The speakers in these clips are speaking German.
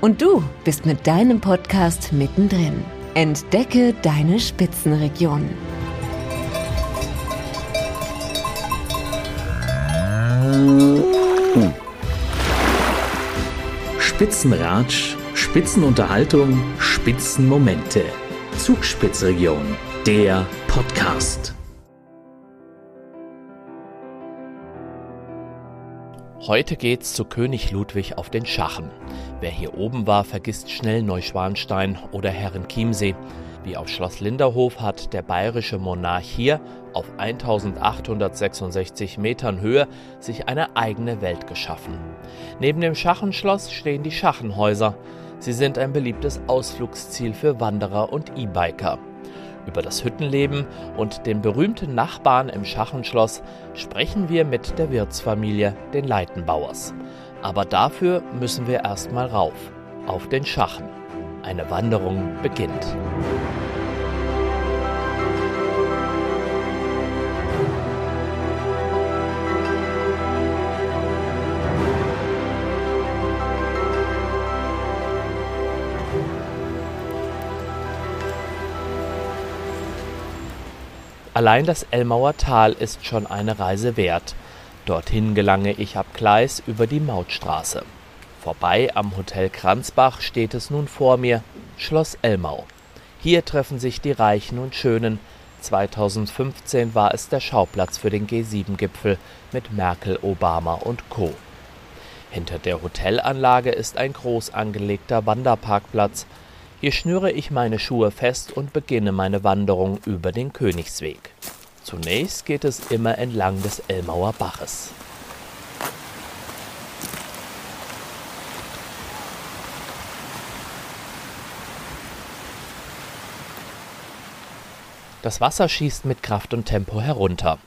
Und du bist mit deinem Podcast mittendrin. Entdecke deine Spitzenregion. Spitzenratsch, Spitzenunterhaltung, Spitzenmomente. Zugspitzregion, der Podcast. Heute geht's zu König Ludwig auf den Schachen. Wer hier oben war, vergisst schnell Neuschwanstein oder Herrenchiemsee. Wie auf Schloss Linderhof hat der bayerische Monarch hier auf 1866 Metern Höhe sich eine eigene Welt geschaffen. Neben dem Schachenschloss stehen die Schachenhäuser. Sie sind ein beliebtes Ausflugsziel für Wanderer und E-Biker. Über das Hüttenleben und den berühmten Nachbarn im Schachenschloss sprechen wir mit der Wirtsfamilie, den Leitenbauers. Aber dafür müssen wir erstmal rauf, auf den Schachen. Eine Wanderung beginnt. Allein das Elmauer Tal ist schon eine Reise wert. Dorthin gelange ich ab Gleis über die Mautstraße. Vorbei am Hotel Kranzbach steht es nun vor mir, Schloss Elmau. Hier treffen sich die Reichen und Schönen. 2015 war es der Schauplatz für den G7-Gipfel mit Merkel, Obama und Co. Hinter der Hotelanlage ist ein groß angelegter Wanderparkplatz hier schnüre ich meine Schuhe fest und beginne meine Wanderung über den Königsweg. Zunächst geht es immer entlang des Elmauer Baches. Das Wasser schießt mit Kraft und Tempo herunter.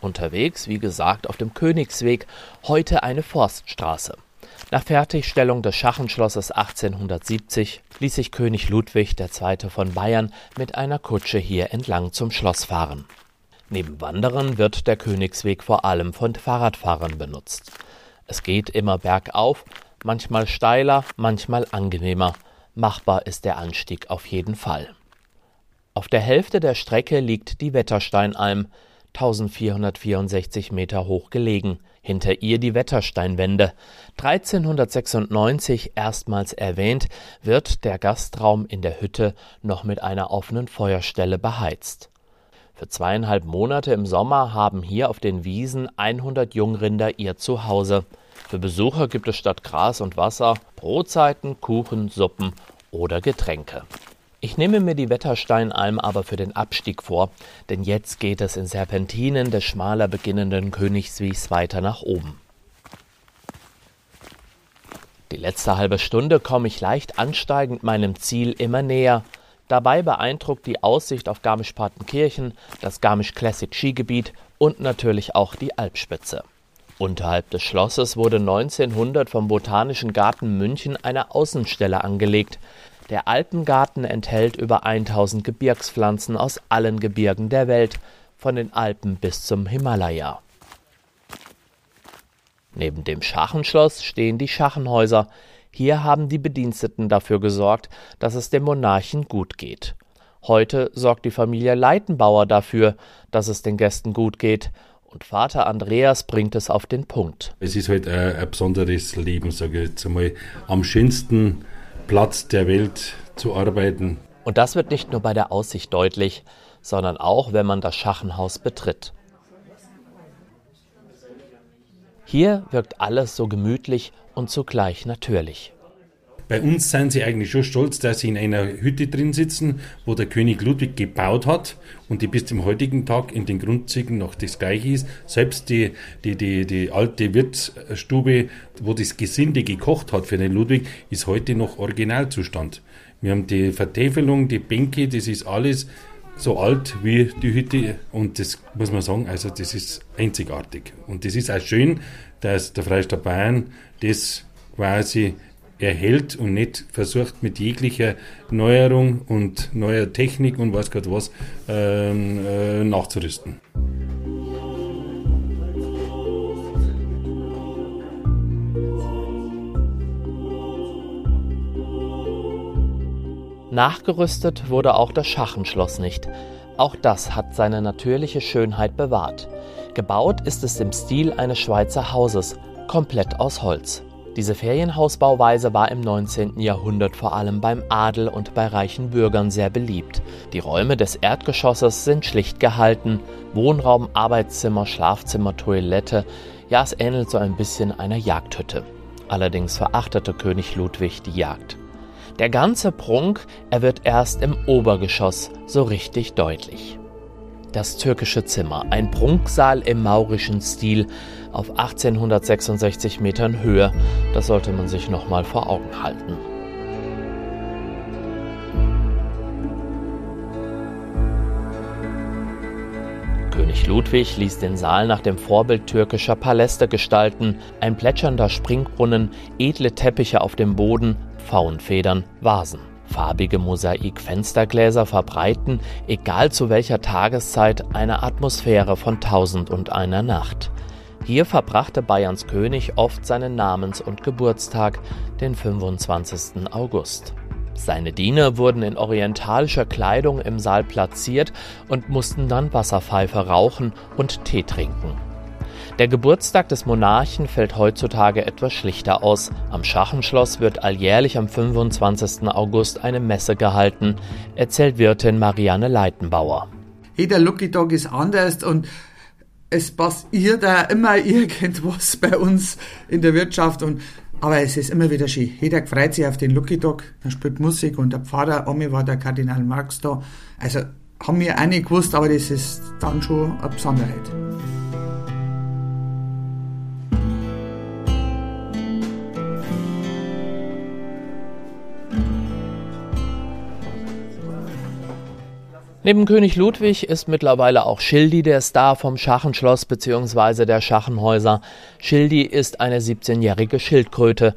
Unterwegs, wie gesagt, auf dem Königsweg, heute eine Forststraße. Nach Fertigstellung des Schachenschlosses 1870 ließ sich König Ludwig II. von Bayern mit einer Kutsche hier entlang zum Schloss fahren. Neben Wanderern wird der Königsweg vor allem von Fahrradfahrern benutzt. Es geht immer bergauf, manchmal steiler, manchmal angenehmer. Machbar ist der Anstieg auf jeden Fall. Auf der Hälfte der Strecke liegt die Wettersteinalm, 1464 Meter hoch gelegen, hinter ihr die Wettersteinwände. 1396 erstmals erwähnt, wird der Gastraum in der Hütte noch mit einer offenen Feuerstelle beheizt. Für zweieinhalb Monate im Sommer haben hier auf den Wiesen 100 Jungrinder ihr Zuhause. Für Besucher gibt es statt Gras und Wasser Brotzeiten, Kuchen, Suppen oder Getränke. Ich nehme mir die Wettersteinalm aber für den Abstieg vor, denn jetzt geht es in Serpentinen des schmaler beginnenden Königswies weiter nach oben. Die letzte halbe Stunde komme ich leicht ansteigend meinem Ziel immer näher. Dabei beeindruckt die Aussicht auf Garmisch-Partenkirchen, das Garmisch Classic Skigebiet und natürlich auch die Alpspitze. Unterhalb des Schlosses wurde 1900 vom Botanischen Garten München eine Außenstelle angelegt, der Alpengarten enthält über 1000 Gebirgspflanzen aus allen Gebirgen der Welt, von den Alpen bis zum Himalaya. Neben dem Schachenschloss stehen die Schachenhäuser. Hier haben die Bediensteten dafür gesorgt, dass es dem Monarchen gut geht. Heute sorgt die Familie Leitenbauer dafür, dass es den Gästen gut geht. Und Vater Andreas bringt es auf den Punkt. Es ist halt ein, ein besonderes Leben, sage ich jetzt einmal. Am schönsten Platz der Welt zu arbeiten. Und das wird nicht nur bei der Aussicht deutlich, sondern auch, wenn man das Schachenhaus betritt. Hier wirkt alles so gemütlich und zugleich natürlich. Bei uns sind sie eigentlich schon stolz, dass sie in einer Hütte drin sitzen, wo der König Ludwig gebaut hat und die bis zum heutigen Tag in den Grundzügen noch das gleiche ist. Selbst die, die, die, die alte Wirtsstube, wo das Gesinde gekocht hat für den Ludwig, ist heute noch Originalzustand. Wir haben die Vertäfelung, die Bänke, das ist alles so alt wie die Hütte und das muss man sagen, also das ist einzigartig. Und das ist auch schön, dass der Freistaat Bayern das quasi erhält und nicht versucht mit jeglicher Neuerung und neuer Technik und weiß Gott was ähm, äh, nachzurüsten. Nachgerüstet wurde auch das Schachenschloss nicht. Auch das hat seine natürliche Schönheit bewahrt. Gebaut ist es im Stil eines Schweizer Hauses, komplett aus Holz. Diese Ferienhausbauweise war im 19. Jahrhundert vor allem beim Adel und bei reichen Bürgern sehr beliebt. Die Räume des Erdgeschosses sind schlicht gehalten. Wohnraum, Arbeitszimmer, Schlafzimmer, Toilette. Ja, es ähnelt so ein bisschen einer Jagdhütte. Allerdings verachtete König Ludwig die Jagd. Der ganze Prunk, er wird erst im Obergeschoss so richtig deutlich. Das türkische Zimmer, ein Prunksaal im maurischen Stil auf 1866 Metern Höhe, das sollte man sich noch mal vor Augen halten. König Ludwig ließ den Saal nach dem Vorbild türkischer Paläste gestalten, ein plätschernder Springbrunnen, edle Teppiche auf dem Boden, Pfauenfedern, Vasen. Farbige Mosaik-Fenstergläser verbreiten, egal zu welcher Tageszeit, eine Atmosphäre von Tausend und einer Nacht. Hier verbrachte Bayerns König oft seinen Namens- und Geburtstag, den 25. August. Seine Diener wurden in orientalischer Kleidung im Saal platziert und mussten dann Wasserpfeife rauchen und Tee trinken. Der Geburtstag des Monarchen fällt heutzutage etwas schlichter aus. Am Schachenschloss wird alljährlich am 25. August eine Messe gehalten, erzählt Wirtin Marianne Leitenbauer. Jeder Lucky Dog ist anders und es passiert da immer irgendwas bei uns in der Wirtschaft und aber es ist immer wieder schön. Jeder freut sich auf den Lucky Dog, er spielt Musik und der Pfarrer, Omi war der Kardinal Marx da. Also haben wir auch nicht gewusst, aber das ist dann schon eine Besonderheit. Neben König Ludwig ist mittlerweile auch Schildi der Star vom Schachenschloss bzw. der Schachenhäuser. Schildi ist eine 17-jährige Schildkröte,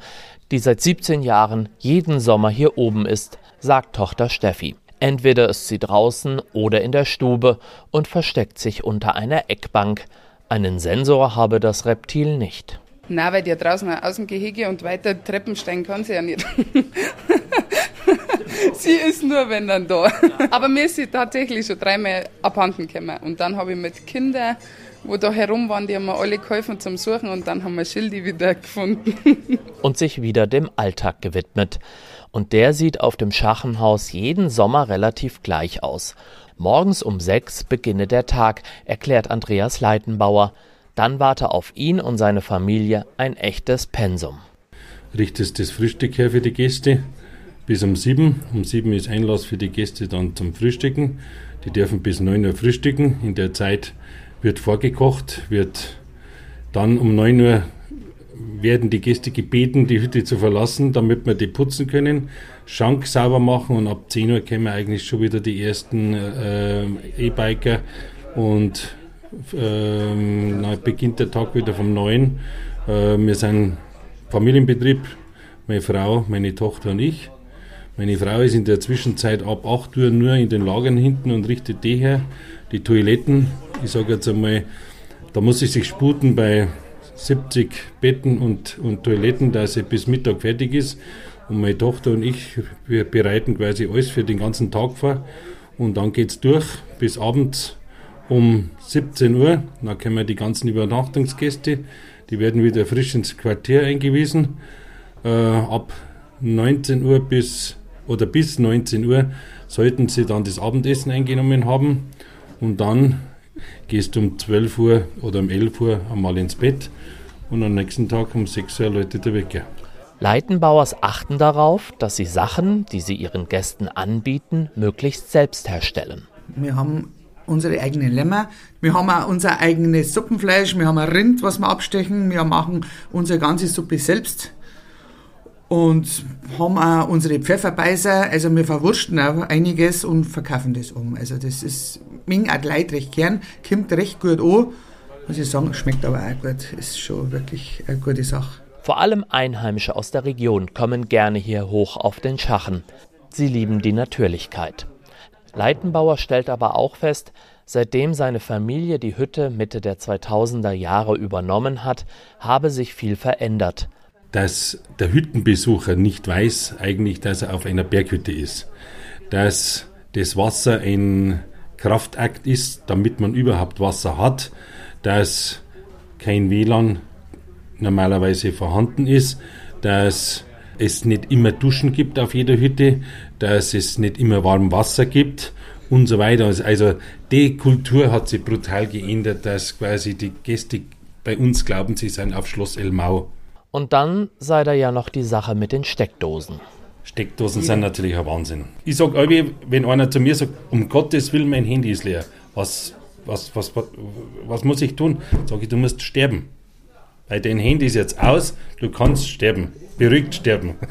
die seit 17 Jahren jeden Sommer hier oben ist, sagt Tochter Steffi. Entweder ist sie draußen oder in der Stube und versteckt sich unter einer Eckbank. Einen Sensor habe das Reptil nicht. Na, weil die ja draußen aus dem Gehege und weiter Treppen steigen kann sie ja nicht. sie ist nur, wenn dann da. Aber mir ist sie tatsächlich schon dreimal abhanden gekommen. Und dann habe ich mit Kindern, wo da herum waren, die haben mir alle geholfen zum Suchen und dann haben wir Schildi wieder gefunden. und sich wieder dem Alltag gewidmet. Und der sieht auf dem Schachenhaus jeden Sommer relativ gleich aus. Morgens um sechs beginne der Tag, erklärt Andreas Leitenbauer. Dann warte auf ihn und seine Familie ein echtes Pensum. Richtest das Frühstück her für die Gäste bis um sieben. Um sieben ist Einlass für die Gäste dann zum Frühstücken. Die dürfen bis neun Uhr frühstücken. In der Zeit wird vorgekocht, wird dann um neun Uhr werden die Gäste gebeten, die Hütte zu verlassen, damit wir die putzen können, Schank sauber machen und ab 10 Uhr kommen eigentlich schon wieder die ersten äh, E-Biker und ähm, na, beginnt der Tag wieder vom Neuen. Äh, wir sind Familienbetrieb, meine Frau, meine Tochter und ich. Meine Frau ist in der Zwischenzeit ab 8 Uhr nur in den Lagern hinten und richtet die her. Die Toiletten, ich sage jetzt einmal, da muss ich sich sputen bei 70 Betten und, und Toiletten, dass sie bis Mittag fertig ist. Und meine Tochter und ich, wir bereiten quasi alles für den ganzen Tag vor. Und dann geht es durch bis abends um 17 Uhr. Dann kommen die ganzen Übernachtungsgäste. Die werden wieder frisch ins Quartier eingewiesen. Äh, ab 19 Uhr bis oder bis 19 Uhr sollten sie dann das Abendessen eingenommen haben. Und dann gehst du um 12 Uhr oder um 11 Uhr einmal ins Bett und am nächsten Tag um 6 Uhr läutet der Wecker. Leitenbauers achten darauf, dass sie Sachen, die sie ihren Gästen anbieten, möglichst selbst herstellen. Wir haben unsere eigenen Lämmer, wir haben auch unser eigenes Suppenfleisch, wir haben ein Rind, was wir abstechen, wir machen unsere ganze Suppe selbst und haben auch unsere Pfefferbeißer, also wir verwursten auch einiges und verkaufen das um. Also das ist, mir auch Leute recht gern, kommt recht gut an, muss ich sagen, schmeckt aber auch gut, ist schon wirklich eine gute Sache. Vor allem Einheimische aus der Region kommen gerne hier hoch auf den Schachen. Sie lieben die Natürlichkeit. Leitenbauer stellt aber auch fest, seitdem seine Familie die Hütte Mitte der 2000er Jahre übernommen hat, habe sich viel verändert. Dass der Hüttenbesucher nicht weiß eigentlich, dass er auf einer Berghütte ist. Dass das Wasser ein Kraftakt ist, damit man überhaupt Wasser hat. Dass kein WLAN normalerweise vorhanden ist, dass es nicht immer Duschen gibt auf jeder Hütte, dass es nicht immer warm Wasser gibt und so weiter. Also die Kultur hat sich brutal geändert, dass quasi die Gäste bei uns glauben, sie seien auf Schloss Elmau. Und dann sei da ja noch die Sache mit den Steckdosen. Steckdosen sind natürlich ein Wahnsinn. Ich sage wenn einer zu mir sagt, um Gottes Willen, mein Handy ist leer, was, was, was, was, was muss ich tun? Sage ich, du musst sterben. Bei dein Handy ist jetzt aus, du kannst sterben. Beruhigt sterben.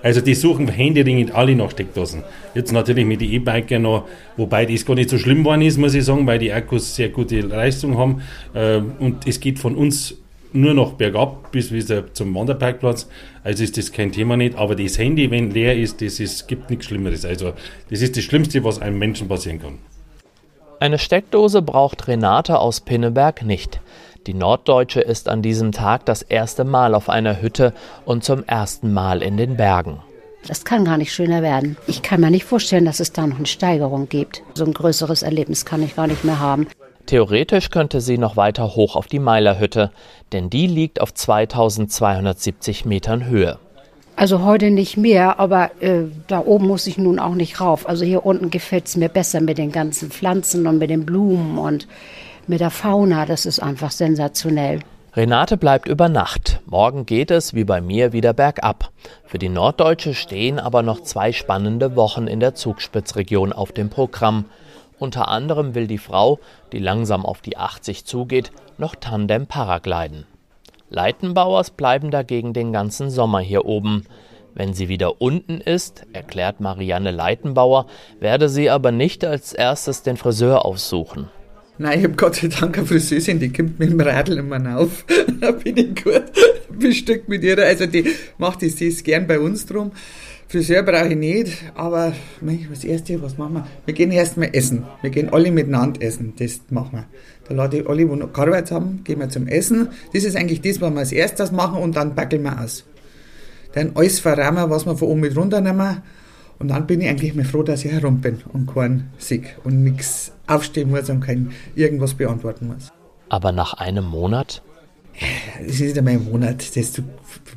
Also die suchen händeringend alle nach Steckdosen. Jetzt natürlich mit den E-Biker noch, wobei das gar nicht so schlimm geworden ist, muss ich sagen, weil die Akkus sehr gute Leistung haben. Ähm, und es geht von uns nur noch bergab bis wieder zum Wanderparkplatz. Also ist das kein Thema nicht. Aber das Handy, wenn leer ist, das ist, gibt nichts Schlimmeres. Also das ist das Schlimmste, was einem Menschen passieren kann. Eine Steckdose braucht Renate aus Pinneberg nicht. Die Norddeutsche ist an diesem Tag das erste Mal auf einer Hütte und zum ersten Mal in den Bergen. Das kann gar nicht schöner werden. Ich kann mir nicht vorstellen, dass es da noch eine Steigerung gibt. So ein größeres Erlebnis kann ich gar nicht mehr haben. Theoretisch könnte sie noch weiter hoch auf die Meilerhütte, denn die liegt auf 2270 Metern Höhe. Also heute nicht mehr, aber äh, da oben muss ich nun auch nicht rauf. Also hier unten gefällt es mir besser mit den ganzen Pflanzen und mit den Blumen und mit der Fauna, das ist einfach sensationell. Renate bleibt über Nacht. Morgen geht es, wie bei mir, wieder bergab. Für die Norddeutsche stehen aber noch zwei spannende Wochen in der Zugspitzregion auf dem Programm. Unter anderem will die Frau, die langsam auf die 80 zugeht, noch Tandem Paragliden. Leitenbauers bleiben dagegen den ganzen Sommer hier oben. Wenn sie wieder unten ist, erklärt Marianne Leitenbauer, werde sie aber nicht als erstes den Friseur aufsuchen. Nein, ich habe Gott sei Dank eine Friseurin, die kommt mit dem Radl immer auf. da bin ich gut bestückt mit ihr. Also die macht das gern bei uns drum. Friseur brauche ich nicht, aber das Erste, was machen wir? Wir gehen erstmal essen. Wir gehen alle miteinander essen. Das machen wir. Da lade ich alle, die noch gearbeitet haben, gehen wir zum Essen. Das ist eigentlich das, was wir als erstes machen und dann backeln wir aus. Dann alles verrahmen, was wir von oben mit runternehmen und dann bin ich eigentlich mal froh, dass ich herum bin und keinen Sieg und nichts aufstehen muss und kein irgendwas beantworten muss. Aber nach einem Monat? Es ist nicht einmal ein Monat. Das du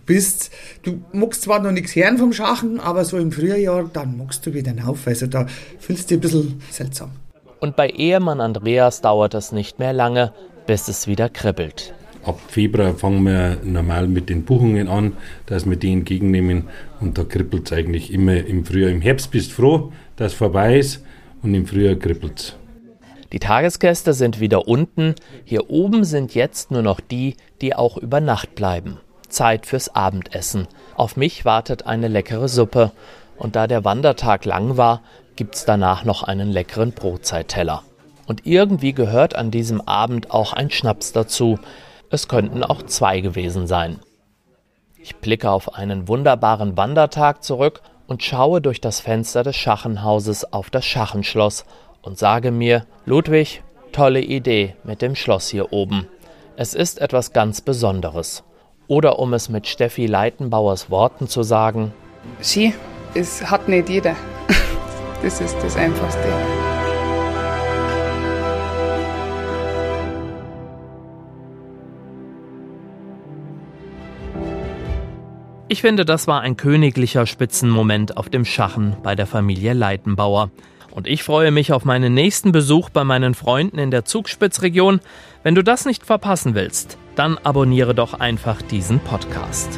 bist, du magst zwar noch nichts hören vom Schachen, aber so im Frühjahr, dann magst du wieder auf. Also da fühlst du dich ein bisschen seltsam. Und bei Ehemann Andreas dauert es nicht mehr lange, bis es wieder kribbelt. Ab Februar fangen wir normal mit den Buchungen an, dass wir die entgegennehmen. Und da kribbelt es eigentlich immer im Frühjahr. Im Herbst bist du froh, dass es vorbei ist und im Frühjahr kribbelt es. Die Tagesgäste sind wieder unten. Hier oben sind jetzt nur noch die, die auch über Nacht bleiben. Zeit fürs Abendessen. Auf mich wartet eine leckere Suppe. Und da der Wandertag lang war, gibt's danach noch einen leckeren Brotzeitteller. Und irgendwie gehört an diesem Abend auch ein Schnaps dazu. Es könnten auch zwei gewesen sein. Ich blicke auf einen wunderbaren Wandertag zurück und schaue durch das Fenster des Schachenhauses auf das Schachenschloss und sage mir, Ludwig, tolle Idee mit dem Schloss hier oben. Es ist etwas ganz Besonderes. Oder um es mit Steffi Leitenbauers Worten zu sagen, Sie, es hat nicht jeder. Das ist das Einfachste. Ich finde, das war ein königlicher Spitzenmoment auf dem Schachen bei der Familie Leitenbauer. Und ich freue mich auf meinen nächsten Besuch bei meinen Freunden in der Zugspitzregion. Wenn du das nicht verpassen willst, Dann abonniere doch einfach diesen Podcast.